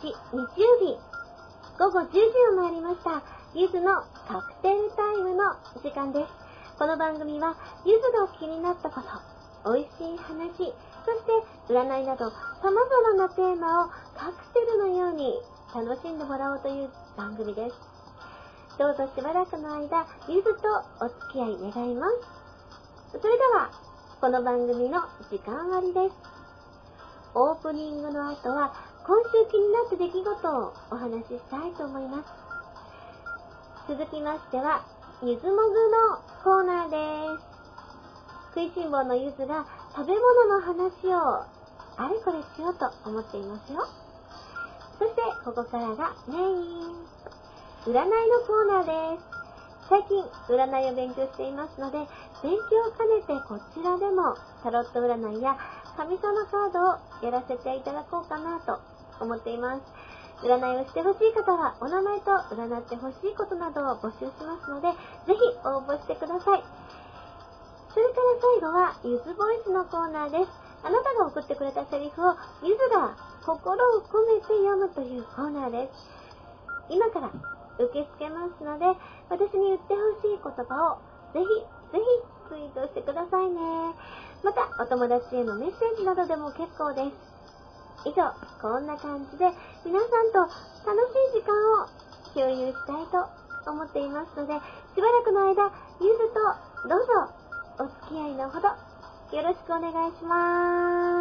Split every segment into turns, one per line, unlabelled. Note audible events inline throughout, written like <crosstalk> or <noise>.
日日曜日。午後10時を回りました。ゆずのカクテルタイムの時間です。この番組はゆずが気になったこと美味しい話そして占いなど様々なテーマをカクテルのように楽しんでもらおうという番組です。どうぞしばらくの間ゆずとお付き合い願います。それではこの番組の時間割です。オープニングの後は今週気になった出来事をお話ししたいと思います。続きましては、ゆずもぐのコーナーです。食いしん坊のゆずが食べ物の話をあれこれしようと思っていますよ。そして、ここからがメイン。占いのコーナーです。最近、占いを勉強していますので、勉強を兼ねてこちらでもタロット占いや神様カードをやらせていただこうかなと思っています。占いをしてほしい方は、お名前と占ってほしいことなどを募集しますので、ぜひ応募してください。それから最後は、ゆずボイスのコーナーです。あなたが送ってくれたセリフを、ゆずが心を込めて読むというコーナーです。今から受け付けますので、私に言ってほしい言葉を、ぜひ、ぜひツイートしてくださいね。また、お友達へのメッセージなどでも結構です。以上、こんな感じで皆さんと楽しい時間を共有したいと思っていますので、しばらくの間、ゆずとどうぞお付き合いのほどよろしくお願いします。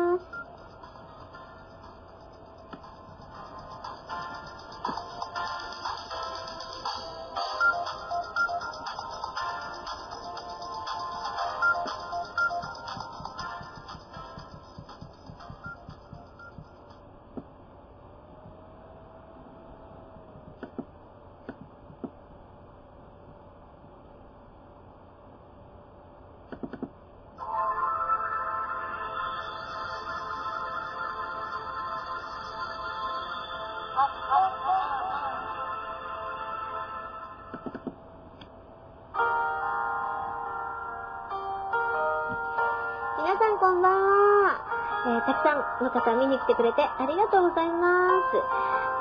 見に来てくれてありがとうございます。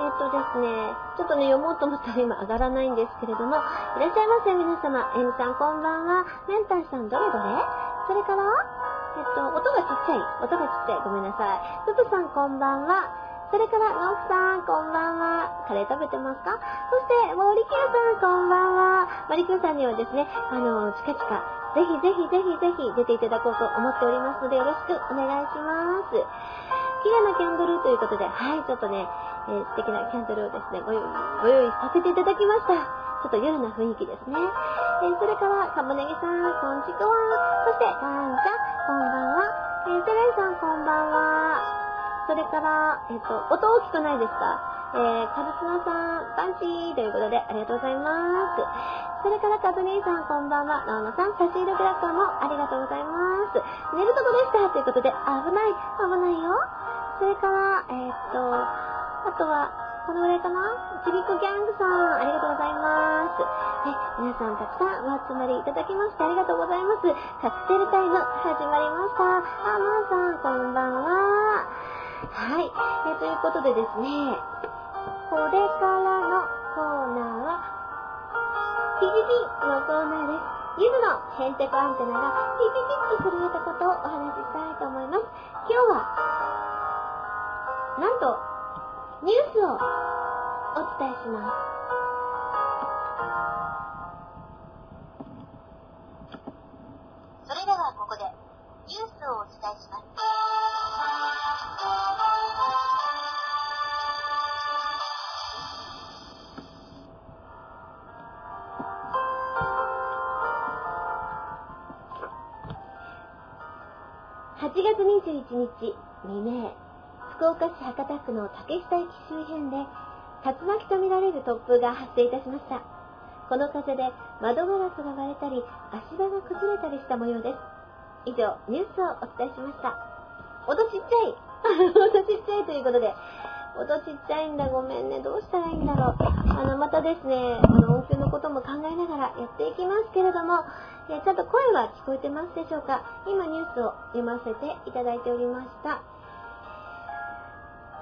えっ、とですね、ちょっとね、読もうと思ったら今上がらないんですけれども、いらっしゃいませ、皆様。エミさん、こんばんは。メンタンさん、どれどれ？それから、えっ、と、音がちっちゃい。音がちっちゃい。ごめんなさい。ププさん、こんばんは。それから、ノーフさん、こんばんは。カレー食べてますか？そして、森キューさん、こんばんは。森キューさんにはですね、あの、チカチカ、ぜひぜひぜひぜひ出ていただこうと思っておりますので、よろしくお願いします。綺麗なキャンドルということで、はい、ちょっとね、えー、素敵なキャンドルをですね、ご用意、させていただきました。ちょっと夜な雰囲気ですね。えー、それから、かもねぎさん、こんちくわ。そして、かんちゃん、こんばんは。えー、セレンさん、こんばんは。それから、えっ、と、音大きくないですか？えー、カルスナさん、パンチーということで、ありがとうございます。それから、カズニーさん、こんばんは。ノーノさん、差し入れグラッカーもありがとうございます。寝るとこでしたということで、危ない、危ないよ。それから、えー、っと、あとは、このぐらいかな？ちびこギャングさん、ありがとうございます。え、皆さんたくさんお集まりいただきましてありがとうございます。カクテルタイム始まりました。あ、まーさん、こんばんは。はい。えということでですね、これからのコーナーは、ピピピのコーナーです。ゆずのヘンテコアンテナがピピピッと震えたことをお話ししたいと思います。今日はなんと、ニュースをお伝えします。
それではここでニュースをお伝えします。
8月21日未明福岡市博多区の竹下駅周辺で竜巻とみられる突風が発生いたしました。この風で窓ガラスが割れたり足場が崩れたりした模様です。以上、ニュースをお伝えしました。音ちっちゃい <laughs> 音ちっちゃいということで、音ちっちゃいんだ、ごめんね。どうしたらいいんだろう。あの、またですね、あの、音響のことも考えながらやっていきますけれども、ちゃんと声は聞こえてますでしょうか今ニュースを読ませていただいておりました。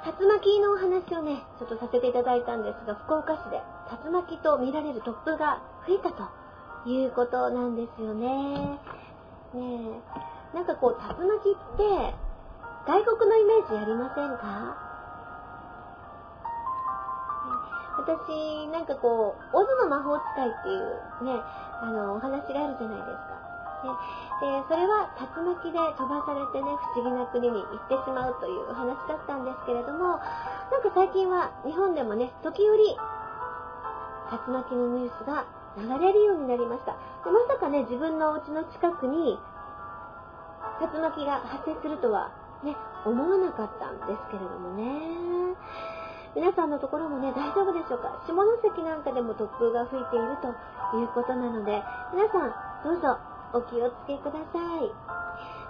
竜巻のお話をね、ちょっとさせていただいたんですが、福岡市で竜巻と見られる突風が吹いたということなんですよね。ねえ。なんかこう、竜巻って、外国のイメージありませんか？私、なんかこう、オズの魔法使いっていうね、あの、お話があるじゃないですか。で、それは竜巻で飛ばされてね、不思議な国に行ってしまうというお話だったんですけれども、なんか最近は日本でもね、時折、竜巻のニュースが流れるようになりました。でまさかね、自分のお家の近くに竜巻が発生するとはね、思わなかったんですけれどもね。皆さんのところもね、大丈夫でしょうか？下関なんかでも突風が吹いているということなので、皆さん、どうぞお気をつけください。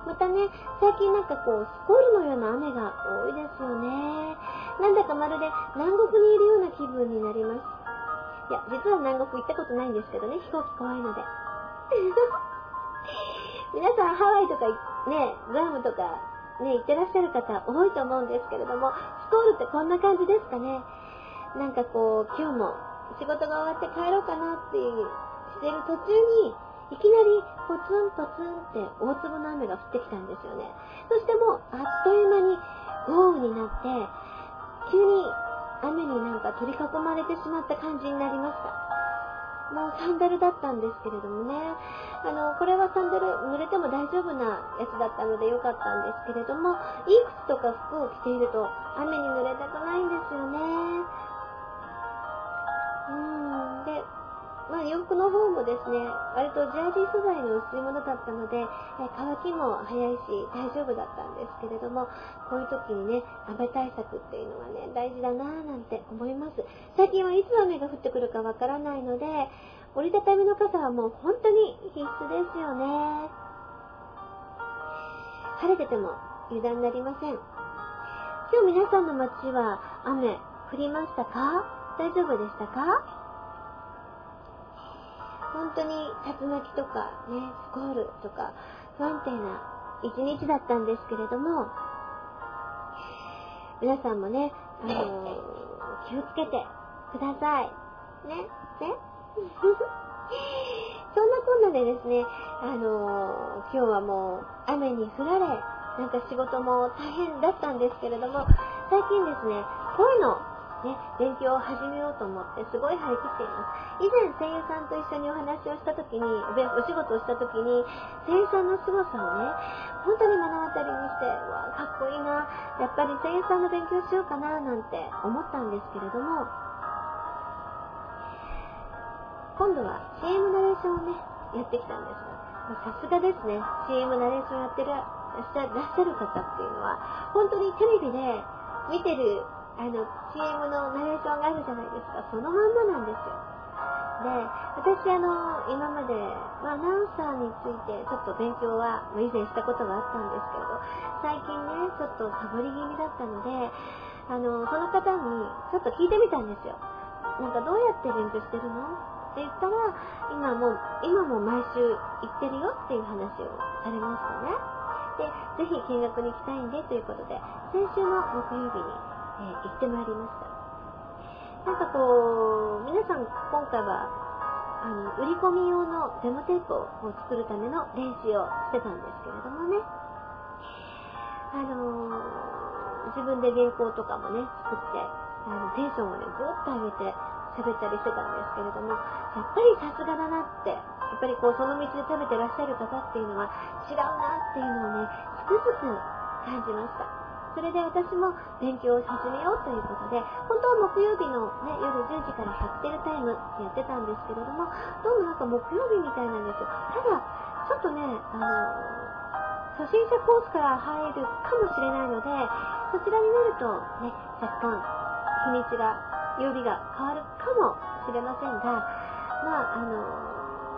またね、最近なんかこう、スコールのような雨が多いですよね。なんだかまるで南国にいるような気分になります。いや、実は南国行ったことないんですけどね、飛行機怖いので。<laughs> 皆さんハワイとかね、グアムとかね、行ってらっしゃる方多いと思うんですけれども、スコールってこんな感じですかね。なんかこう、今日も仕事が終わって帰ろうかなっていうしてる途中に、いきなりポツンポツンって大粒の雨が降ってきたんですよね。そしてもうあっという間に豪雨になって、急に雨になんか取り囲まれてしまった感じになりました。もうサンダルだったんですけれどもね。あの、これはサンダル濡れても大丈夫なやつだったので良かったんですけれども、いい靴とか服を着ていると雨に濡れたくないんですよね。うん。で、まあ洋服の方もですね、割とジャージー素材の薄いものだったので、え乾きも早いし大丈夫だったんですけれども、こういう時にね、雨対策っていうのはね、大事だなぁなんて思います。最近はいつ雨が降ってくるかわからないので、折りたたみの傘はもう本当に必須ですよね。晴れてても油断なりません。今日皆さんの街は雨降りましたか？大丈夫でしたか？本当に竜巻とかね、スコールとか不安定な一日だったんですけれども、皆さんもね、あのー気をつけてください。ね、ね。<laughs> そんなこんなでですね、あのー今日はもう雨に降られ、なんか仕事も大変だったんですけれども、最近ですね、声のね、勉強を始めようと思ってすごい張り切っています。以前声優さんと一緒にお話をした時に、お仕事をした時に、声優さんの凄さをね、本当に目の当たりにして、うわかっこいいな、やっぱり声優さんの勉強しようかな、なんて思ったんですけれども、今度は CM ナレーションをね、やってきたんです、さすがですね、CM ナレーションやってらっしゃらっしゃる方っていうのは、本当にテレビで見てる、あの、CM のナレーションがあるじゃないですか、そのまんまなんですよ。で、私あの、今まで、まあ、アナウンサーについてちょっと勉強は以前したことがあったんですけど、最近ね、ちょっとサボり気味だったので、あの、その方にちょっと聞いてみたんですよ。なんかどうやって勉強してるの？って言ったら、今も、今も毎週行ってるよっていう話をされましたね。で、ぜひ見学に行きたいんでということで、先週の木曜日に、えー行ってまいりました。なんかこう、皆さん今回は、あの、売り込み用のデモテープを作るための練習をしてたんですけれどもね。あのー自分で原稿とかもね、作って、あの、テンションをね、ぐっと上げて喋ったりしてたんですけれども、やっぱりさすがだなって、やっぱりこう、その道で食べてらっしゃる方っていうのは違うなっていうのをね、つくづく感じました。それで私も勉強を始めようということで、本当は木曜日のね、夜10時からハッテルタイムってやってたんですけれども、どうもなんか木曜日みたいなんですよ。ただ、ちょっとね、あの初心者コースから入るかもしれないので、そちらになるとね、若干日にちが、曜日が変わるかもしれませんが、まあ、あの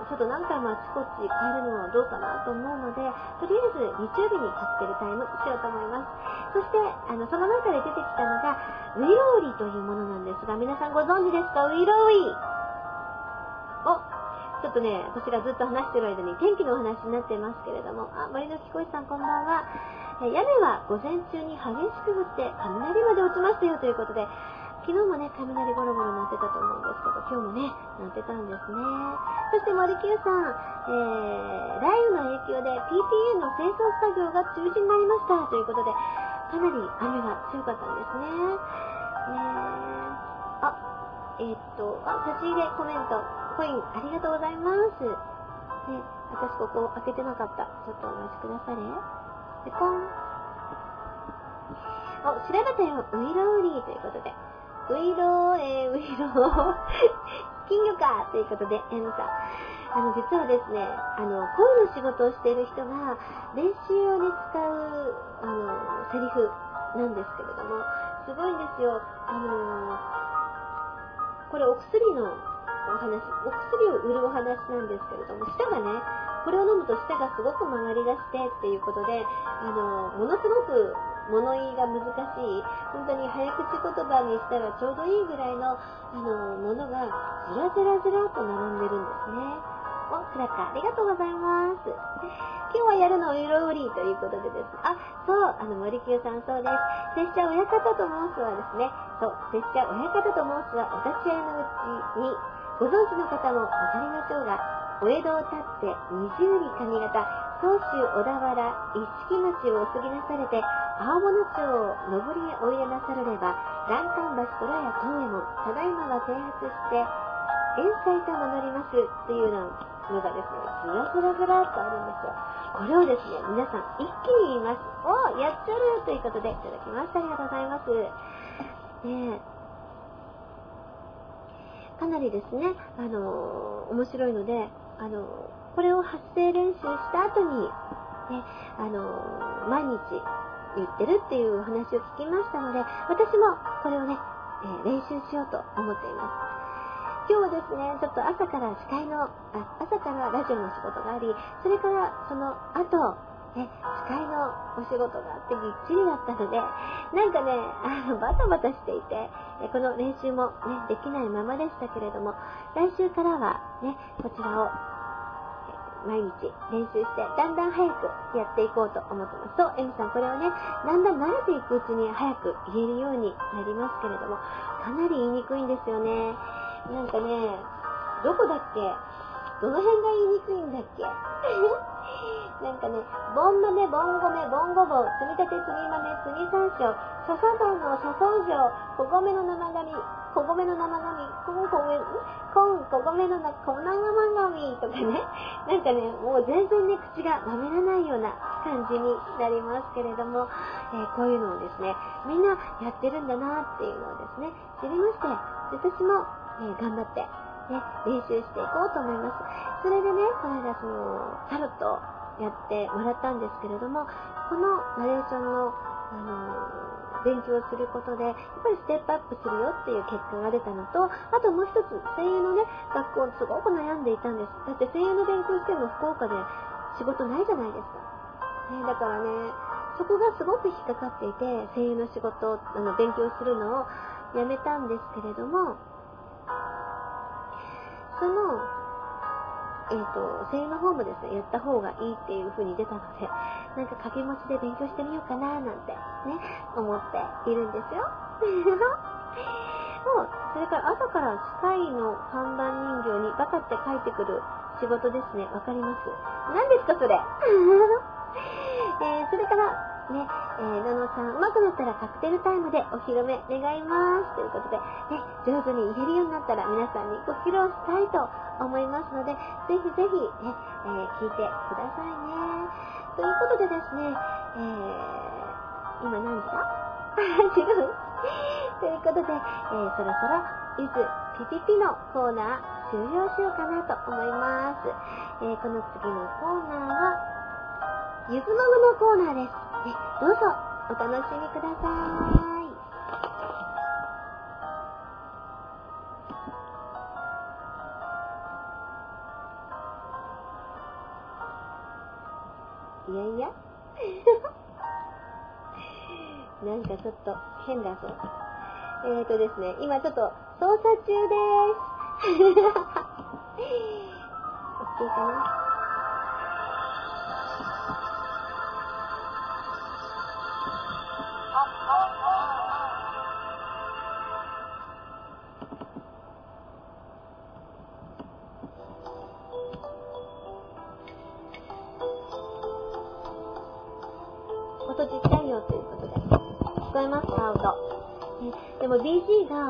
ちょっと何回もあちこち変えるのはどうかなと思うので、とりあえず日曜日にカクテルタイムしようと思います。そして、あの、その中で出てきたのが、ウィローリというものなんですが、皆さんご存知ですか？ウィローリお、ちょっとね、私がずっと話してる間に天気のお話になってますけれども、あ、森の木こいさんこんばんは。屋根は午前中に激しく降って雷まで落ちましたよということで、昨日もね、雷ゴロゴロ鳴ってたと思うんですけど、今日もね、鳴ってたんですね。そして森久さん、えー、雷雨の影響で PTA の清掃作業が中止になりましたということで、かなり雨が強かったんですね。えー、あ、えー、っと、あ、差し入れコメント、コインありがとうございます。ね、私ここ開けてなかった。ちょっとお待ちくだされ。で、コン。お、調べたよ、ウイロウリーということで。ウイロー、えー、ウイロー、<laughs> 金魚かということで、M さん。あの、実はですね、あの、声の仕事をしている人が、練習用に使う、あの、セリフなんですけれども、すごいんですよ。あの、これお薬のお話、お薬を売るお話なんですけれども、舌がね、これを飲むと舌がすごく曲がり出してっていうことで、あの、ものすごく物言いが難しい、本当に早口言葉にしたらちょうどいいぐらいの、あの、ものがずらずらずらと並んでるんですね。お、クラッカー、ありがとうございます。今日はやるのお色売りということでです。あ、そう、あの、森久さんそうです。拙者親方と申すはですね、そう、拙者親方と申すはお立ち会いのうちに、ご存知の方もわかりましょうが、お江戸を立って二十里上方、総州小田原一色町をお過ぎなされて、青物町を上りへおいでなされれば、欄干橋虎や東右衛門、ただいまが停発して、遠斎と名乗りますっていうのがですね、ずらずらずらっとあるんですよ。これをですね、皆さん一気に言います。おやっちゃるということでいただきました。ありがとうございます。ねかなりですね、あの、面白いので、あの、これを発声練習した後に、ね、あの、毎日言ってるっていうお話を聞きましたので、私もこれをね、えー、練習しようと思っています。今日はですね、ちょっと朝から司会の、あ朝からラジオの仕事があり、それからその後、ね、司会のお仕事があってぎっちりだったので、なんかね、あの、バタバタしていて、この練習もね、できないままでしたけれども、来週からはね、こちらを毎日練習して、だんだん早くやっていこうと思ってます。そう、エミさん、これをね、だんだん慣れていくうちに早く言えるようになりますけれども、かなり言いにくいんですよね。なんかね、どこだっけ？どの辺が言いにくいんだっけ？<laughs> なんかね、ボン豆、ボン米、ボンゴボ、積み立て、積み豆、積み山椒、諸砂糖の諸草状、小米の生紙、小米の生紙、コンコメ、コン、小米の粉生紙とかね、<laughs> なんかね、もう全然ね、口がまめらないような感じになりますけれども、えー、こういうのをですね、みんなやってるんだなっていうのをですね、知りまして、私も、えー、頑張って、ね、練習していこうと思います。それでね、この間その、タロットやってもらったんですけれども、このナレーションの、あの勉強することで、やっぱりステップアップするよっていう結果が出たのと、あともう一つ、声優のね、学校すごく悩んでいたんです。だって声優の勉強しても福岡で仕事ないじゃないですか。ね、だからね、そこがすごく引っかかっていて、声優の仕事、あの、勉強するのをやめたんですけれども、その、えっ、ー、と、声優の方もですね、やった方がいいっていう風に出たので、なんか掛け持ちで勉強してみようかななんてね、思っているんですよ。<laughs> もう、それから朝から司会の看板人形にバカって書いてくる仕事ですね。わかります？何ですかそれ？<laughs> えー、それから、ね、えー、ののさん、うまくなったらカクテルタイムでお披露目願います。ということで、ね、上手に言えるようになったら皆さんにご披露したいと思いますので、ぜひぜひね、えー、聞いてくださいね。ということでですね、えー、今何時だ？<laughs> 違う。<laughs> ということで、えー、そろそろ、ゆずピピピのコーナー終了しようかなと思います。えー、この次のコーナーは、ゆずもぐのコーナーです。どうぞお楽しみください。いやいや <laughs> なんかちょっと変だぞ。えーとですね、今ちょっと操作中です。いいかな。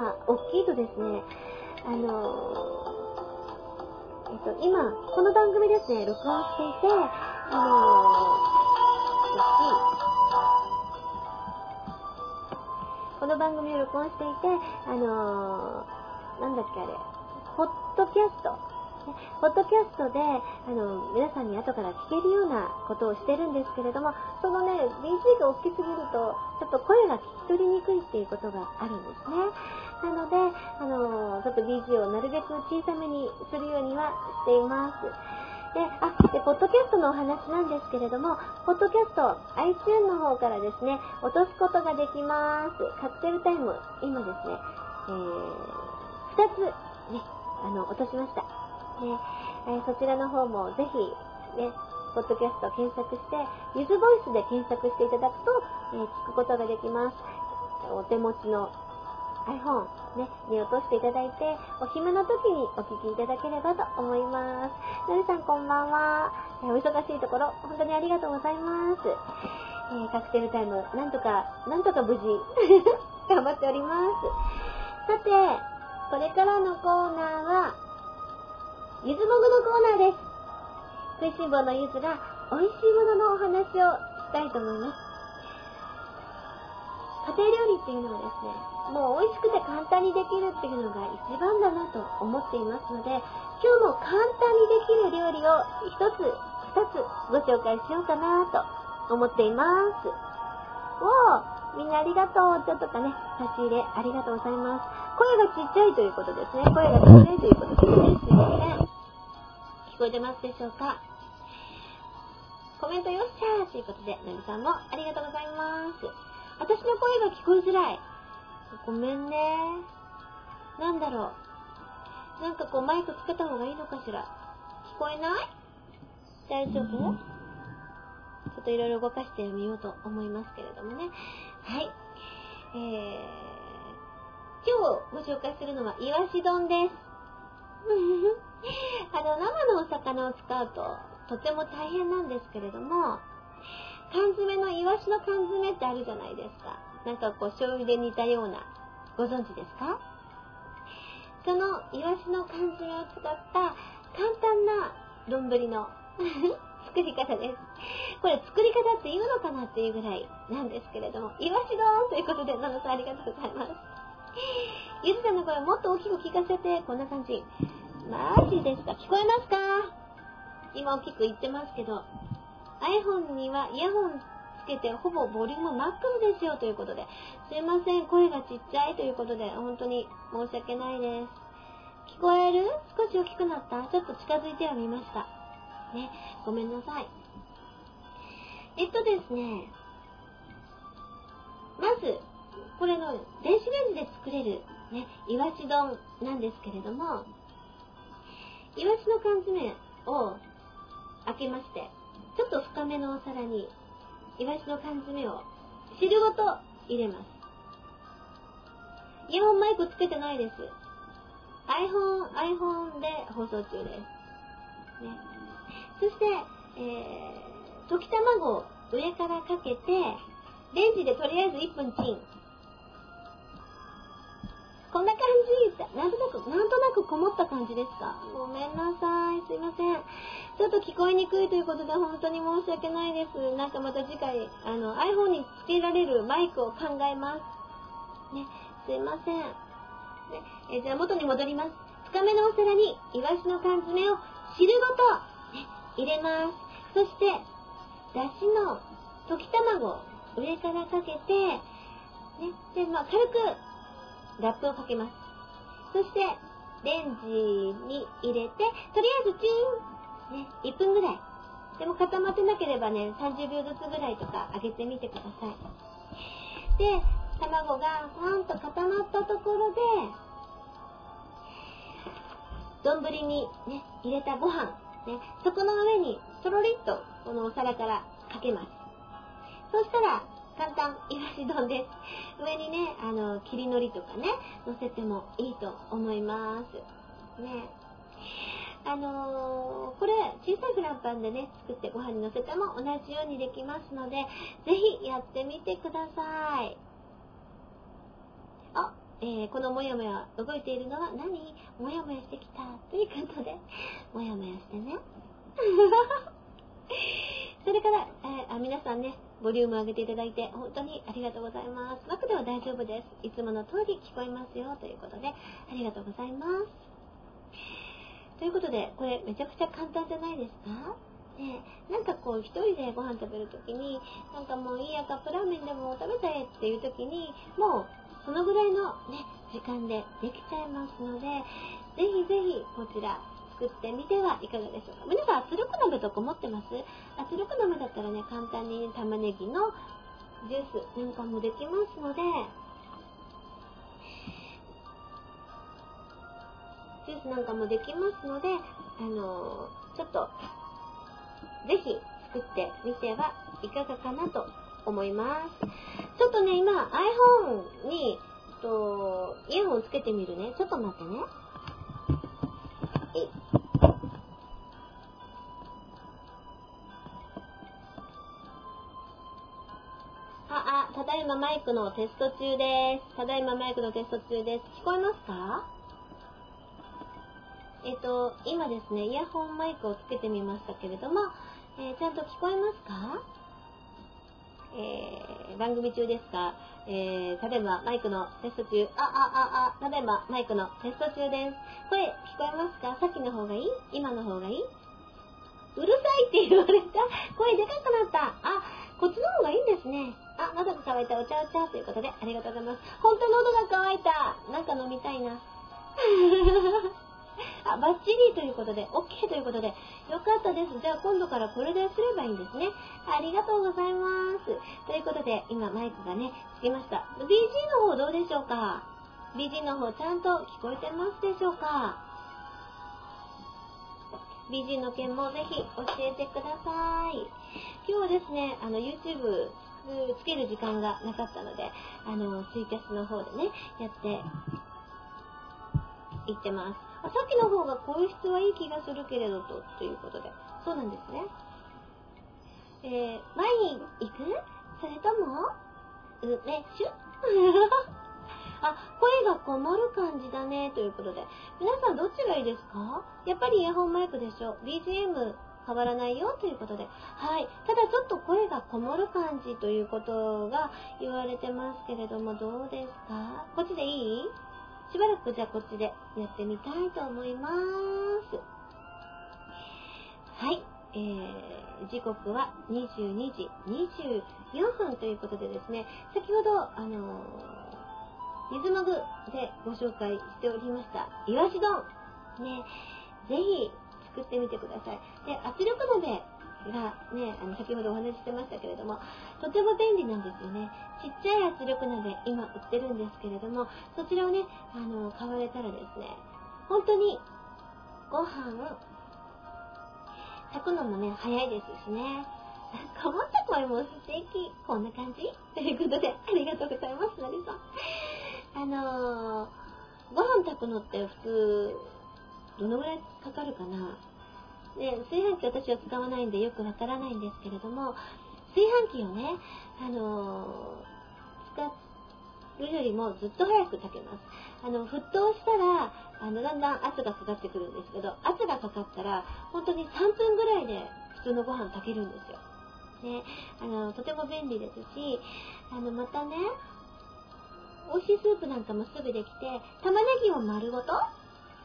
が大きいとですね、あのー、えっと、今、この番組ですね、録音していて、あのー、この番組を録音していて、あのー、なんだっけあれ、ポッドキャスト。ポッドキャストで、あの、皆さんに後から聞けるようなことをしてるんですけれども、そのね、BG が大きすぎると、ちょっと声が聞き取りにくいっていうことがあるんですね。なので、あの、ちょっと BG をなるべく小さめにするようにはしています。で、あ、で、ポッドキャストのお話なんですけれども、ポッドキャスト、iTune の方からですね、落とすことができます。カクテルタイム、今ですね、えー、2つ、ね、あの、落としました。ね、えー、そちらの方もぜひ、ね、ポッドキャスト検索して、ゆずボイスで検索していただくと、えー、聞くことができます。お手持ちの iPhone、ね、に落としていただいて、お暇な時にお聞きいただければと思います。のりさんこんばんは。お忙しいところ、本当にありがとうございます。えー、カクテルタイム、なんとか、なんとか無事、<laughs> 頑張っております。さて、これからのコーナーは、ゆずもぐのコーナーです。食いしん坊のゆずが美味しいもののお話をしたいと思います。家庭料理っていうのはですね、もう美味しくて簡単にできるっていうのが一番だなと思っていますので、今日も簡単にできる料理を一つ、二つご紹介しようかなと思っています。おー、みんなありがとう。ちょっとかね、差し入れありがとうございます。声がちっちゃいということですね。声がちっちゃいということですね。すいません。聞こえてますでしょうか？コメントよっしゃーということで、なみさんもありがとうございます。私の声が聞こえづらい。ごめんね。なんだろう。なんかこうマイクつけた方がいいのかしら。聞こえない？大丈夫？ちょっといろいろ動かしてみようと思いますけれどもね。はい。えー、今日ご紹介するのは、イワシ丼です。<laughs> あの、生のお魚を使うととても大変なんですけれども、缶詰のイワシの缶詰ってあるじゃないですか。なんかこう醤油で煮たような。ご存知ですか？そのイワシの缶詰を使った簡単な丼の <laughs> 作り方です。これ作り方って言うのかなっていうぐらいなんですけれども、イワシ丼ということで、ナノさんありがとうございます。ゆずさんの声もっと大きく聞かせて、こんな感じ。マジですか？聞こえますか？今大きく言ってますけど、iPhone にはイヤホンつけてほぼボリュームマックスですよということで、すいません、声がちっちゃいということで、本当に申し訳ないです。聞こえる？少し大きくなった？ちょっと近づいてはみました。ね、ごめんなさい。えっとですね、まず、これの電子レンジで作れるね、いわし丼なんですけれども、イワシの缶詰を開けまして、ちょっと深めのお皿に、イワシの缶詰を汁ごと入れます。イヤホンマイクつけてないです。iPhone、iPhone で放送中です。ね。そして、えー、溶き卵を上からかけて、レンジでとりあえず1分チン。こんな感じ。なんとなく、なんとなくこもった感じですか？ごめんなさい。すいません。ちょっと聞こえにくいということで本当に申し訳ないです。なんかまた次回、あの、iPhone につけられるマイクを考えます。ね、すいません。ね、えじゃあ元に戻ります。深めのお皿にイワシの缶詰を汁ごと、ね、入れます。そして、だしの溶き卵を上からかけて、ね、で、まあ、軽くラップをかけます。そして、レンジに入れて、とりあえずチーンね、1分ぐらい。でも固まってなければね、30秒ずつぐらいとか揚げてみてください。で、卵がふわんと固まったところで、丼にね、入れたご飯、ね、そこの上にとろりっとこのお皿からかけます。そしたら、簡単、いわし丼です。上にね、あの、切り海苔とかね、乗せてもいいと思います。ね。あのー、これ、小さいフランパンでね、作ってご飯に乗せても同じようにできますので、ぜひやってみてください。あ、えー、このもやもや動いているのは何？もやもやしてきた。ということで、もやもやしてね。<laughs> それから、えー、あ皆さんね、ボリューム上げていただいて、本当にありがとうございます。枠では大丈夫です。いつもの通り聞こえますよ、ということで、ありがとうございます。ということで、これめちゃくちゃ簡単じゃないですか？ね、なんかこう一人でご飯食べるときに、なんかもういいや、カップラーメンでも食べちゃえっていうときに、もうそのぐらいのね、時間でできちゃいますので、ぜひぜひこちら作ってみてはいかがでしょうか。皆さん圧力鍋とか持ってます？圧力鍋だったらね、簡単に玉ねぎのジュースなんかもできますので、ジュースなんかもできますので、あのー、ちょっと、ぜひ作ってみてはいかがかなと思います。ちょっとね、今 iPhone に、と、イヤホンつけてみるね。ちょっと待ってね。えあ、あ、ただいまマイクのテスト中です。ただいまマイクのテスト中です。聞こえますか？えっ、と、今ですね、イヤホンマイクをつけてみましたけれども、えー、ちゃんと聞こえますか？えー、番組中ですが、えー、ただいまマイクのテスト中、あ、あ、あ、あ、ただいまマイクのテスト中です。声聞こえますか？さっきの方がいい？今の方がいい？うるさいって言われた？声でかくなった？あ、こっちの方がいいんですね。あ、喉が渇いた。お茶お茶ということで、ありがとうございます。本当喉が渇いた。なんか飲みたいな。あ、バッチリということで、OK ということで、よかったです。じゃあ今度からこれですればいいんですね。ありがとうございます。ということで、今マイクがね、つきました。BG の方どうでしょうか ?BG の方ちゃんと聞こえてますでしょうか ?BG の件もぜひ教えてください。今日はですね、あの YouTube つける時間がなかったので、あの、ツイキャスの方でね、やっていってます。さっきの方が声質はいい気がするけれどと、ということで。そうなんですね。えー、前に行く？それとも、う、ね、<laughs> あ、声がこもる感じだね、ということで。皆さんどっちがいいですか？やっぱりイヤホンマイクでしょ ?BGM 変わらないよということで。はい。ただちょっと声がこもる感じということが言われてますけれども、どうですか？こっちでいい？しばらくじゃあこっちでやってみたいと思います。はい。えー、時刻は22時24分ということでですね、先ほど、あのー、水もぐでご紹介しておりました、いわし丼。ね、ぜひ作ってみてください。で、圧力鍋がね、あの、先ほどお話ししてましたけれども、とても便利なんですよね。ちっちゃい圧力鍋、今売ってるんですけれども、そちらをね、あの、買われたらですね、本当に、ご飯、炊くのもね、早いですしね。かまった声も素敵。こんな感じ？ということで、ありがとうございます、のりさん。あのー、ご飯炊くのって普通、どのぐらいかかるかな？で、炊飯器私は使わないんでよくわからないんですけれども、炊飯器をね、あのー、使うよりもずっと早く炊けます。あの、沸騰したら、あの、だんだん圧がかかってくるんですけど、圧がかかったら、本当に3分ぐらいで普通のご飯炊けるんですよ。ね、あの、とても便利ですし、あの、またね、美味しいスープなんかもすぐできて、玉ねぎを丸ごと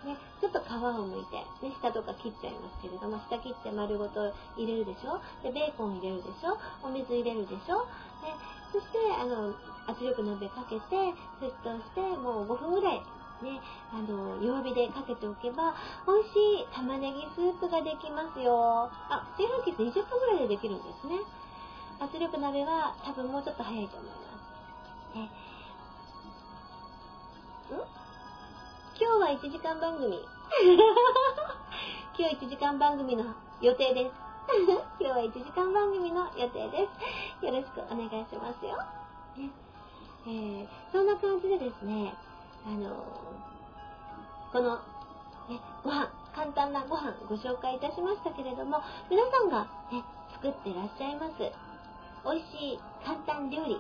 ね、ちょっと皮を剥いて、ね、下とか切っちゃいますけれども、下切って丸ごと入れるでしょ？で、ベーコン入れるでしょ？お水入れるでしょ？で、そして、あの、圧力鍋かけて、沸騰して、もう5分ぐらい、ね、あの、弱火でかけておけば、美味しい玉ねぎスープができますよ。あ、炊飯器って20分ぐらいでできるんですね。圧力鍋は多分もうちょっと早いと思います。ね。ん？今日は1時間番組。<laughs> 今日1時間番組の予定です。<laughs> 今日は1時間番組の予定です。よろしくお願いしますよ。ねえーそんな感じでですね、あのこの、ね、ご飯、簡単なご飯ご紹介いたしましたけれども、皆さんがね、作ってらっしゃいます。美味しい簡単料理、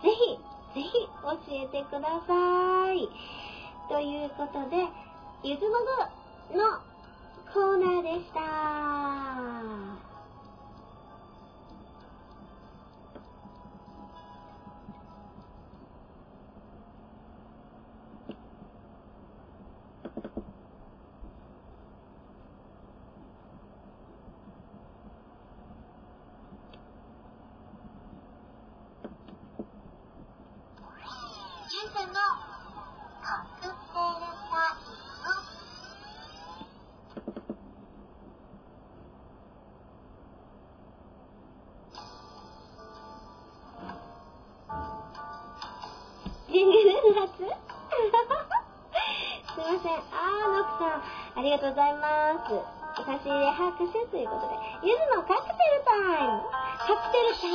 ぜひ、ぜひ教えてください。ということで、ゆずもぐのコーナーでした。
の。
ジングル初すいません。あー、ノクさん、ありがとうございます。差し入れ拍手ということで、ゆずのカクテルタイムカクテルタ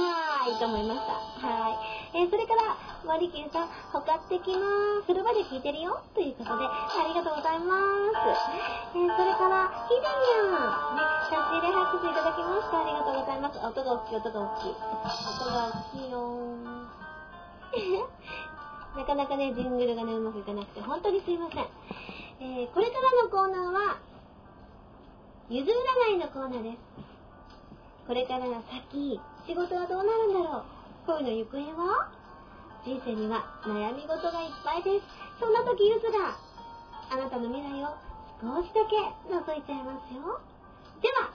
イと思いました。はい。えー、それから、マリキューさん、ほかってきます。風呂場で聞いてるよということで、ありがとうございます。えー、それから、ひでにゃん。ね、差し入れ拍手いただきました。ありがとうございます。音が大きい、音が大きい。音が大きいよー。<laughs> なかなかね、ジングルがね、うまくいかなくて、本当にすいません。えー、これからのコーナーは、ゆず占いのコーナーです。これからの先、仕事はどうなるんだろう？恋の行方は？人生には悩み事がいっぱいです。そんな時ゆずが、あなたの未来を少しだけ覗いちゃいますよ。では、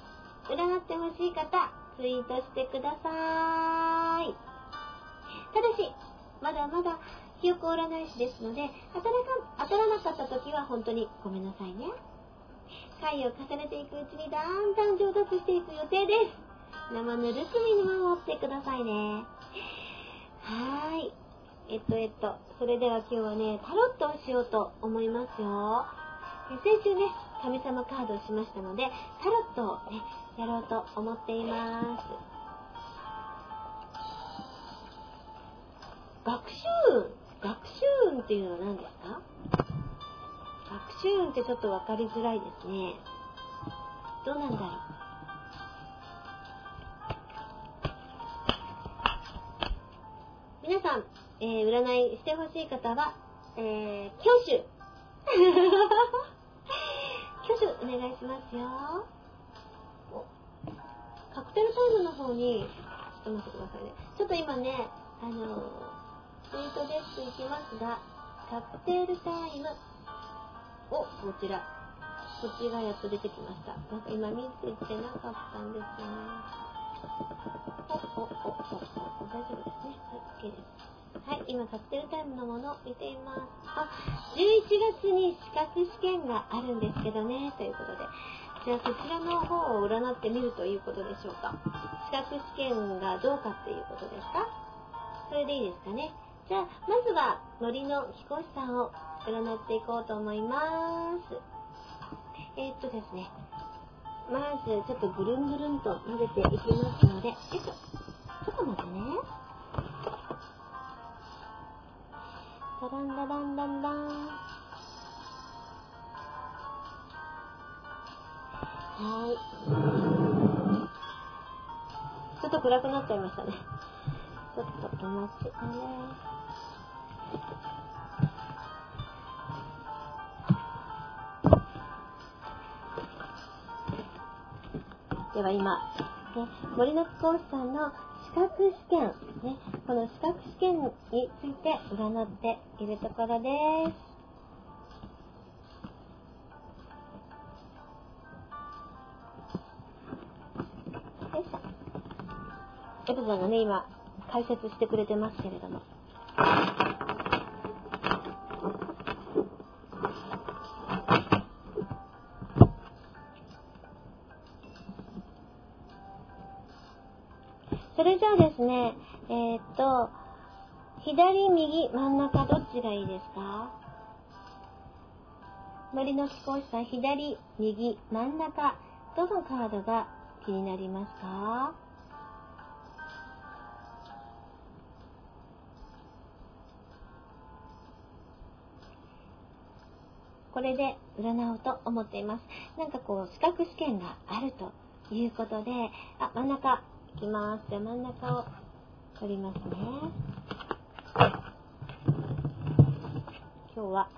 占ってほしい方、ツイートしてください。ただし、まだまだひよこ占い師ですので、当たらか当たらなかった時は本当にごめんなさいね。回を重ねていくうちにだんだん上達していく予定です。生ぬるく見守ってくださいね。はーい。えっとえっと、それでは今日はね、タロットをしようと思いますよ。先週ね、神様カードをしましたので、タロットをね、やろうと思っています。学習運学習運っていうのは何ですか？学習運ってちょっと分かりづらいですね。どうなんだろう皆さん、えー占いしてほしい方は、えー、挙手 <laughs> 挙手お願いしますよ。カクテルタイムの方に、ちょっと待ってくださいね。ちょっと今ね、あのー、ツイートですいきますが、カクテルタイム。お、こちら。こっちがやっと出てきました。なんか今見ててなかったんですよね。大丈夫ですね。はい、OK です。はい、今カクテルタイムのもの見ています。あ、11月に資格試験があるんですけどね、ということで。じゃあそちらの方を占ってみるということでしょうか。資格試験がどうかっていうことですかそれでいいですかね。じゃあ、まずは森の貴公子さんを占っていこうと思います。えー、っとですね。まず、ちょっとぐるんぐるんと混ぜていきますので、よいしょ。ちょっと待ってね。ダダンダダンダンダン。はい。ちょっと暗くなっちゃいましたね。ちょっとお待ちね。では今、ね、森の貴公子さんの資格試験、ね、この資格試験について占っているところです。よいしょ。エブさんがね、今、解説してくれてますけれども。それじゃあですね、えーっと、左、右、真ん中、どっちがいいですか？森の貴公子さん、左、右、真ん中、どのカードが気になりますか？これで占おうと思っています。なんかこう、資格試験があるということで、あ、真ん中、いきます。じゃあ真ん中を取りますね。今日は、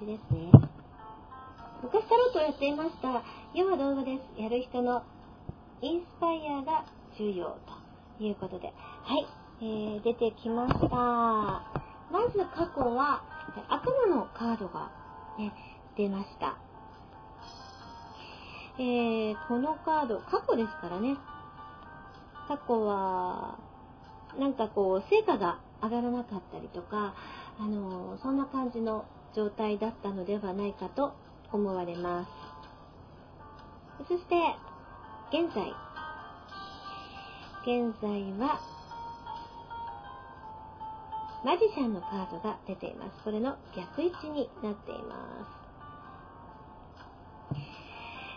じですね。昔タロットをやっていました。要は道具です。やる人のインスパイアが重要ということで。はい。えー、出てきました。まず過去は悪魔のカードが、ね、出ました。えー、このカード、過去ですからね。過去は、なんかこう、成果が上がらなかったりとか、あのそんな感じの状態だったのではないかと思われます。そして、現在。現在は、マジシャンのカードが出ています。これの逆位置になっています。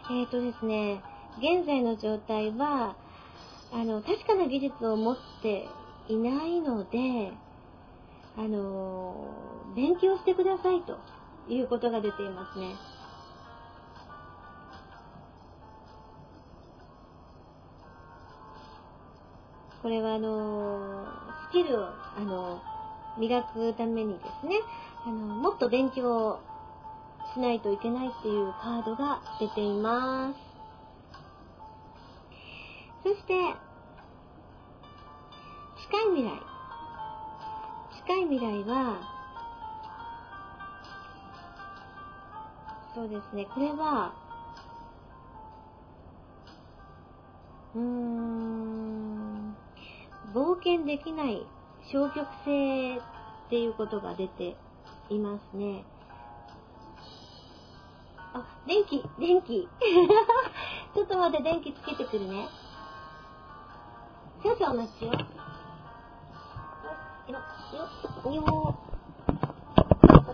えーとですね、現在の状態は、あの、確かな技術を持っていないので、あのー、勉強してくださいということが出ていますね。これはあの、スキルを、あの、磨くためにですね、あのもっと勉強しないといけないっていうカードが出ています。そして、近い未来。近い未来は、そうですね、これは、うーん、冒険できない消極性っていうことが出ていますね。あ、電気、電気。<laughs> ちょっと待って、電気つけてくるね。少々お待ちを。よ、よ、よ、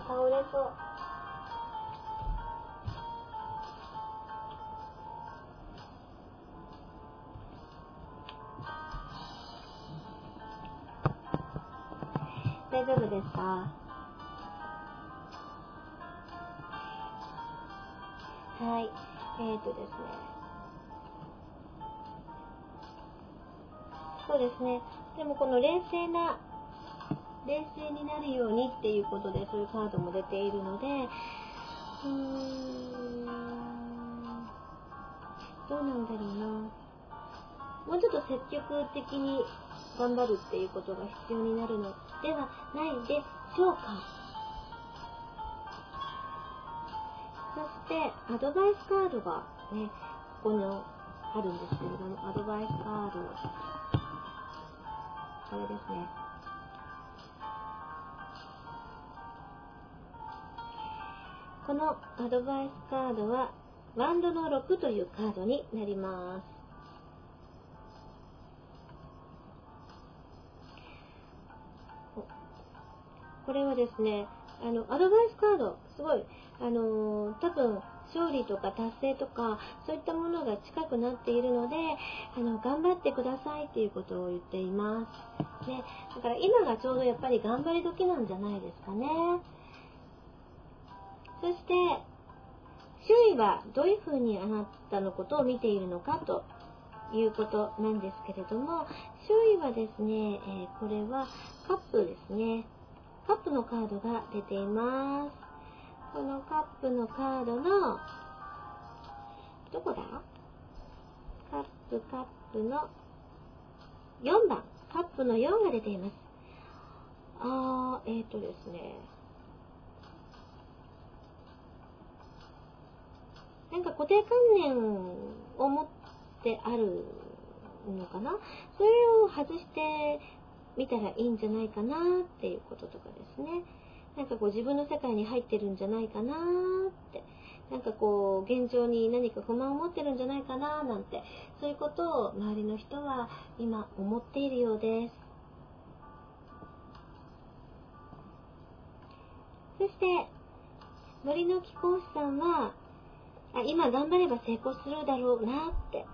倒れそう。大丈夫ですか？はい。えーとですね。そうですね。でもこの冷静な、冷静になるようにっていうことでそういうカードも出ているので、うーん、どうなんだろうな。もうちょっと積極的に頑張るっていうことが必要になるのではないでしょうか。そして、アドバイスカードがね、ここにあるんですけれども、アドバイスカード。これですね。このアドバイスカードは、ワンドの6というカードになります。これはですね、あの、アドバイスカード、すごい、あのー、多分、勝利とか達成とか、そういったものが近くなっているので、あの、頑張ってくださいっていうことを言っています。ね。だから今がちょうどやっぱり頑張り時なんじゃないですかね。そして、周囲はどういうふうにあなたのことを見ているのかということなんですけれども、周囲はですね、えー、これはカップですね。カップのカードが出ています。このカップのカードの、どこだ？カップ、カップの4番。カップの4が出ています。あー、えーとですね。なんか固定観念思ってあるのかな？それを外してみたらいいんじゃないかなっていうこととかですね。なんかこう自分の世界に入ってるんじゃないかなって。なんかこう、現状に何か不満を持ってるんじゃないかななんて、そういうことを周りの人は今思っているようです。そして、森の貴公子さんは、あ今頑張れば成功するだろうなって、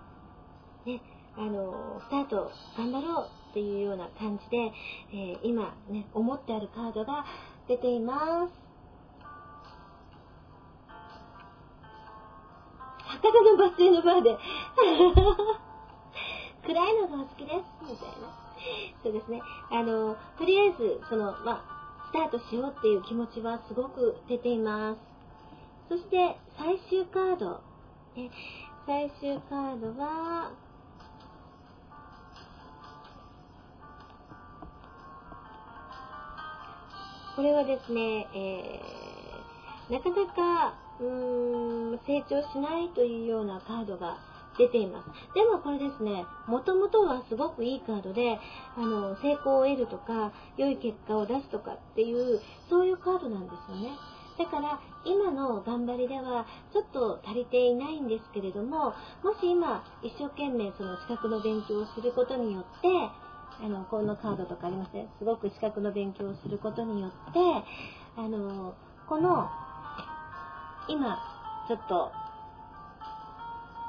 ね、あの、スタート頑張ろうっていうような感じで、えー今ね、思ってあるカードが出ています。博多のバス停のバーで、<laughs> 暗いのがお好きです、みたいな。そうですね。あの、とりあえず、その、まあ、スタートしようっていう気持ちはすごく出ています。そして、最終カード。ね、最終カードは、これはですね、えー、なかなか、うーん、成長しないというようなカードが出ています。でもこれですね、もともとはすごくいいカードで、あの、成功を得るとか、良い結果を出すとかっていう、そういうカードなんですよね。だから、今の頑張りでは、ちょっと足りていないんですけれども、もし今、一生懸命その資格の勉強をすることによって、あの、このカードとかありますね。すごく資格の勉強をすることによって、あの、この、今、ちょっと、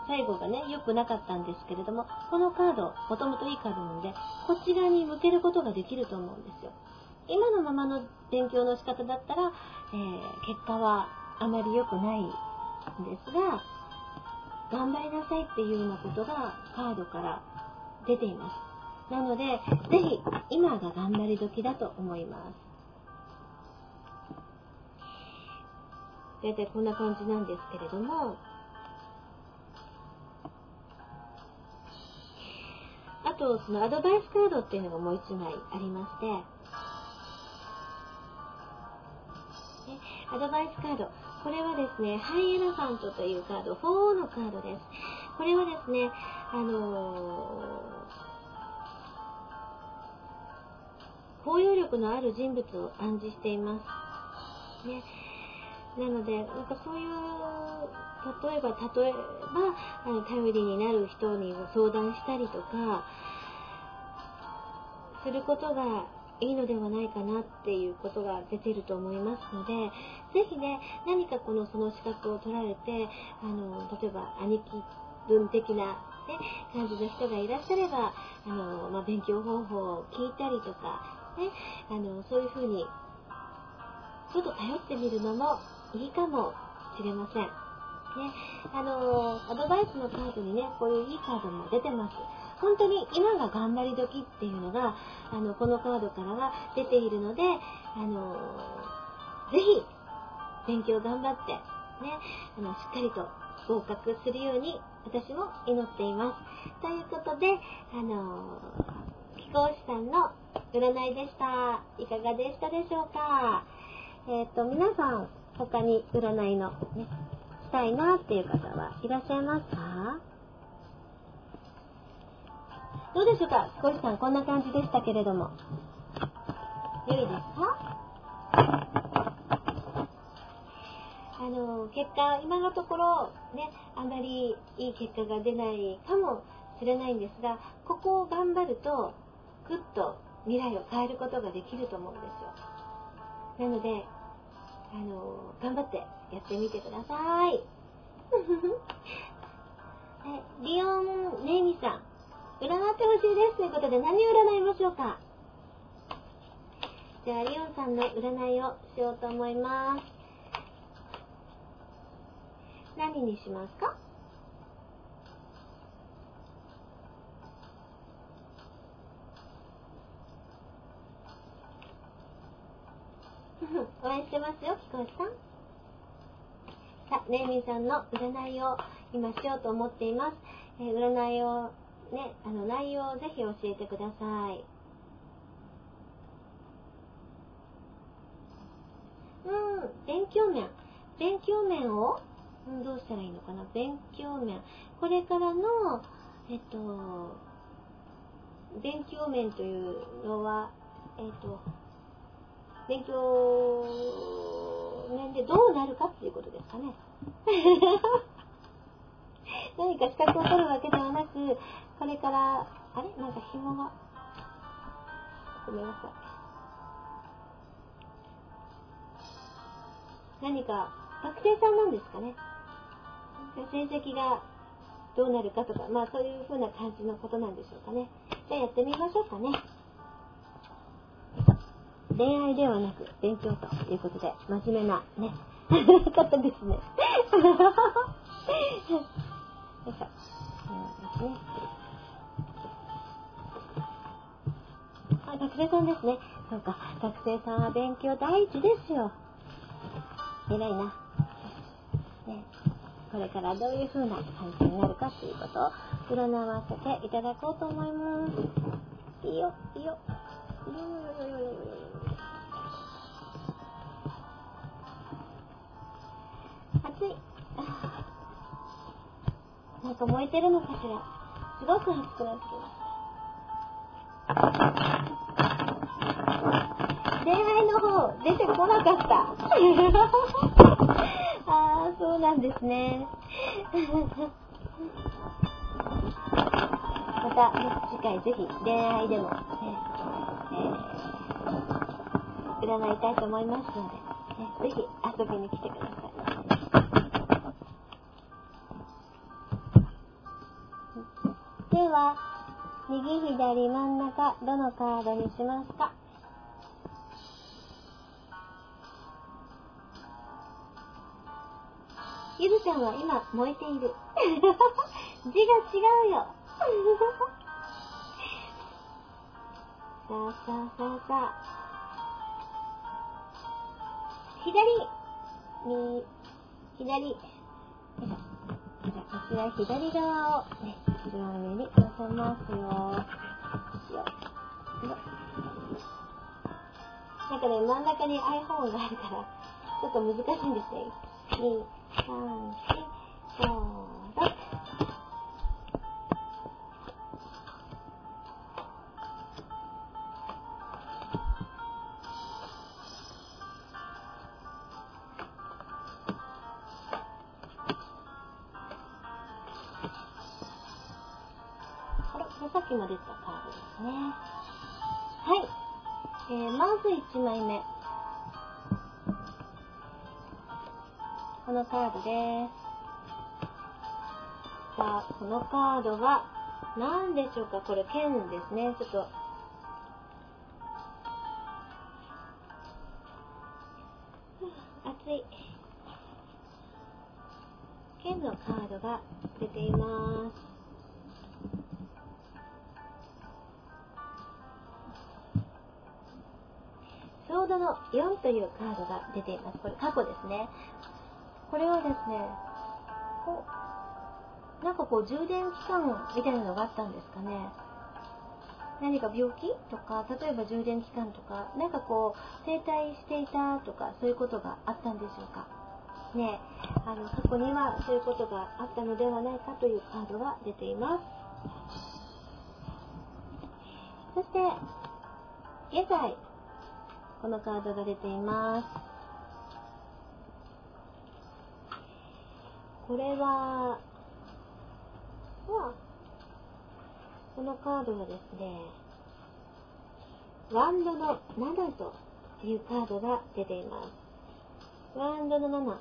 最後がね、良くなかったんですけれども、このカード、もともといいカードなので、こちらに向けることができると思うんですよ。今のままの勉強の仕方だったら、えー結果はあまり良くないんですが、頑張りなさいっていうようなことがカードから出ています。なので、ぜひ、今が頑張り時だと思います。大体こんな感じなんですけれども、あと、そのアドバイスカードっていうのがもう一枚ありまして、アドバイスカード。これはですね、ハイエラファントというカード、4のカードです。これはですね、あのー包容力のある人物を暗示しています。ね。なので、なんかそういう、例えば、例えば、あの頼りになる人に相談したりとか、することがいいのではないかなっていうことが出てると思いますので、ぜひね、何かこのその資格を取られて、あの、例えば兄貴分的な、ね、感じの人がいらっしゃれば、あの、まあ、勉強方法を聞いたりとか、ね、あの、そういうふうに、ちょっと頼ってみるのもいいかもしれません。ね、あの、アドバイスのカードにね、こういういいカードも出てます。本当に今が頑張り時っていうのが、あの、このカードからは出ているので、あの、ぜひ、勉強頑張って、ね、あの、しっかりと合格するように、私も祈っています。ということで、あの、貴公子さんの占いでした。いかがでしたでしょうか？えっ、と、皆さん、他に占いのね、したいなっていう方はいらっしゃいますか？どうでしょうか？少しさん、こんな感じでしたけれども。良いですか？あの、結果、今のところ、ね、あまりいい結果が出ないかもしれないんですが、ここを頑張ると、ぐっと未来を変えることができると思うんですよ。なので、あの、頑張ってやってみてください。え <laughs> リオン・レイミさん、占ってほしいですということで何を占いましょうか？じゃあ、リオンさんの占いをしようと思います。何にしますか？<laughs> 応援してますよ、キコさん。さあ、ねえみさんの占いを今しようと思っています。えー占いを、ね、あの、内容をぜひ教えてください。うん、勉強面。勉強面を？うんどうしたらいいのかな？勉強面。これからの、えっと、勉強面というのは、えっと、勉強面でどうなるかっていうことですかね。<laughs> 何か資格を取るわけではなく、これから、あれ？なんか紐が、ごめんなさい。何か、学生さんなんですかね。成績がどうなるかとか、まあそういう風な感じのことなんでしょうかね。じゃあやってみましょうかね。恋愛ではなく勉強ということで、真面目なね、<laughs> 方ですね。よいしょ。あ、学生さんですね。そうか、学生さんは勉強第一ですよ。偉いな。ね、これからどういう風な感じになるかっていうことを占わせていただこうと思います。いいよ、いいよ。いいよよよよよよよ暑い。<laughs> なんか燃えてるのかしら。すごく熱くなってきました。恋愛の方、出てこなかった。<laughs> ああ、そうなんですね。<laughs> また、次回ぜひ恋愛でも、ねえー占いたいと思いますので、ね、ぜひ遊びに来てください。は、右左真ん中、どのカードにしますか？ゆずちゃんは今燃えている。<laughs> 字が違うよ。<laughs> さあさあさあさあ。左。に、左。じゃあ、こちら左側をね、上に寄せますよ。よいしょよなんかね、真ん中に iPhone があるから、ちょっと難しいんですね。2、3、4、5、6。さっきも出たカードですね。はい。えー、まず1枚目。このカードです。さあ、このカードは何でしょうか？これ、剣ですね。ちょっと。熱い。剣のカードが出ています。ードの4というカードが出ています。これ過去ですね。これはですね、こう、なんかこう充電期間みたいなのがあったんですかね。何か病気とか、例えば充電期間とか、なんかこう、停滞していたとか、そういうことがあったんでしょうか。ねあの、過去にはそういうことがあったのではないかというカードが出ています。そして、現在、このカードが出ています。これは、このカードはですね、ワンドの7というカードが出ています。ワンドの7。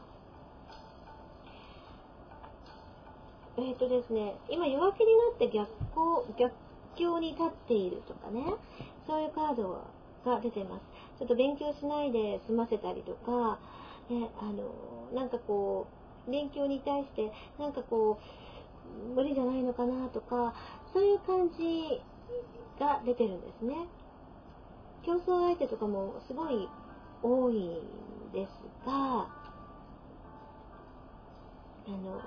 えっ、とですね、今弱気になって逆行、逆境に立っているとかね、そういうカードが出ています。ちょっと勉強しないで済ませたりとか、ね、あの、なんかこう、勉強に対して、なんかこう、無理じゃないのかなとか、そういう感じが出てるんですね。競争相手とかもすごい多いんですが、あの、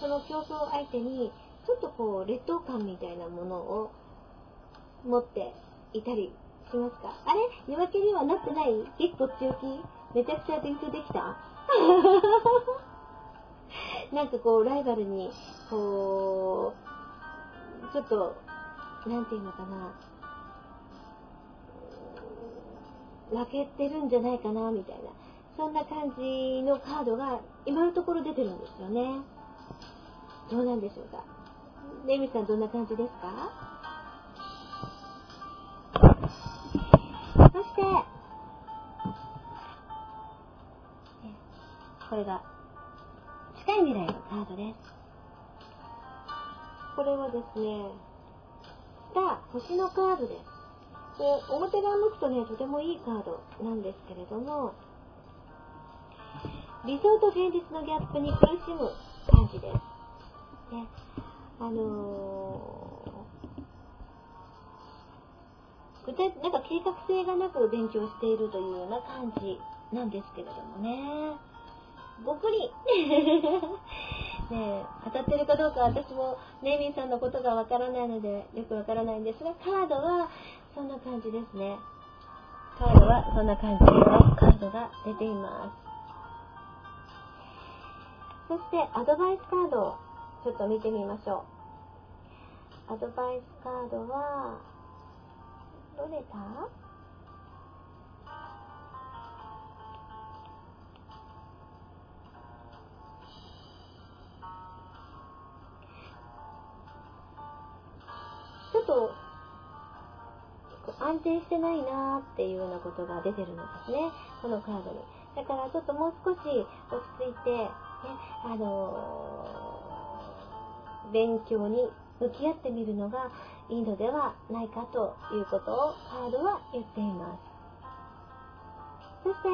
その競争相手に、ちょっとこう、劣等感みたいなものを持っていたりしますかあれ？弱気にはなってない？結構強気めちゃくちゃ勉強できた？<laughs> なんかこう、ライバルに、こう、ちょっと、なんていうのかな、負けてるんじゃないかな、みたいな。そんな感じのカードが今のところ出てるんですよね。どうなんでしょうか？レミさんどんな感じですか？して、これが近い未来のカードです。これはですね、スター、星のカードです。これ表側向くとね、とてもいいカードなんですけれども、理想と現実のギャップに苦しむ感じです。ね、あのー、具体、なんか計画性がなく勉強しているというような感じなんですけれどもね。ごくりね当たってるかどうか私もネイミンさんのことがわからないのでよくわからないんですが、カードはそんな感じですね。カードはそんな感じのカードが出ています。そしてアドバイスカードをちょっと見てみましょう。アドバイスカードは、どれだ？ちょっと安定してないなーっていうようなことが出てるんですね。このカードに。だからちょっともう少し落ち着いて、あのー、勉強に向き合ってみるのがいいのではないかということをカードは言っています。そして、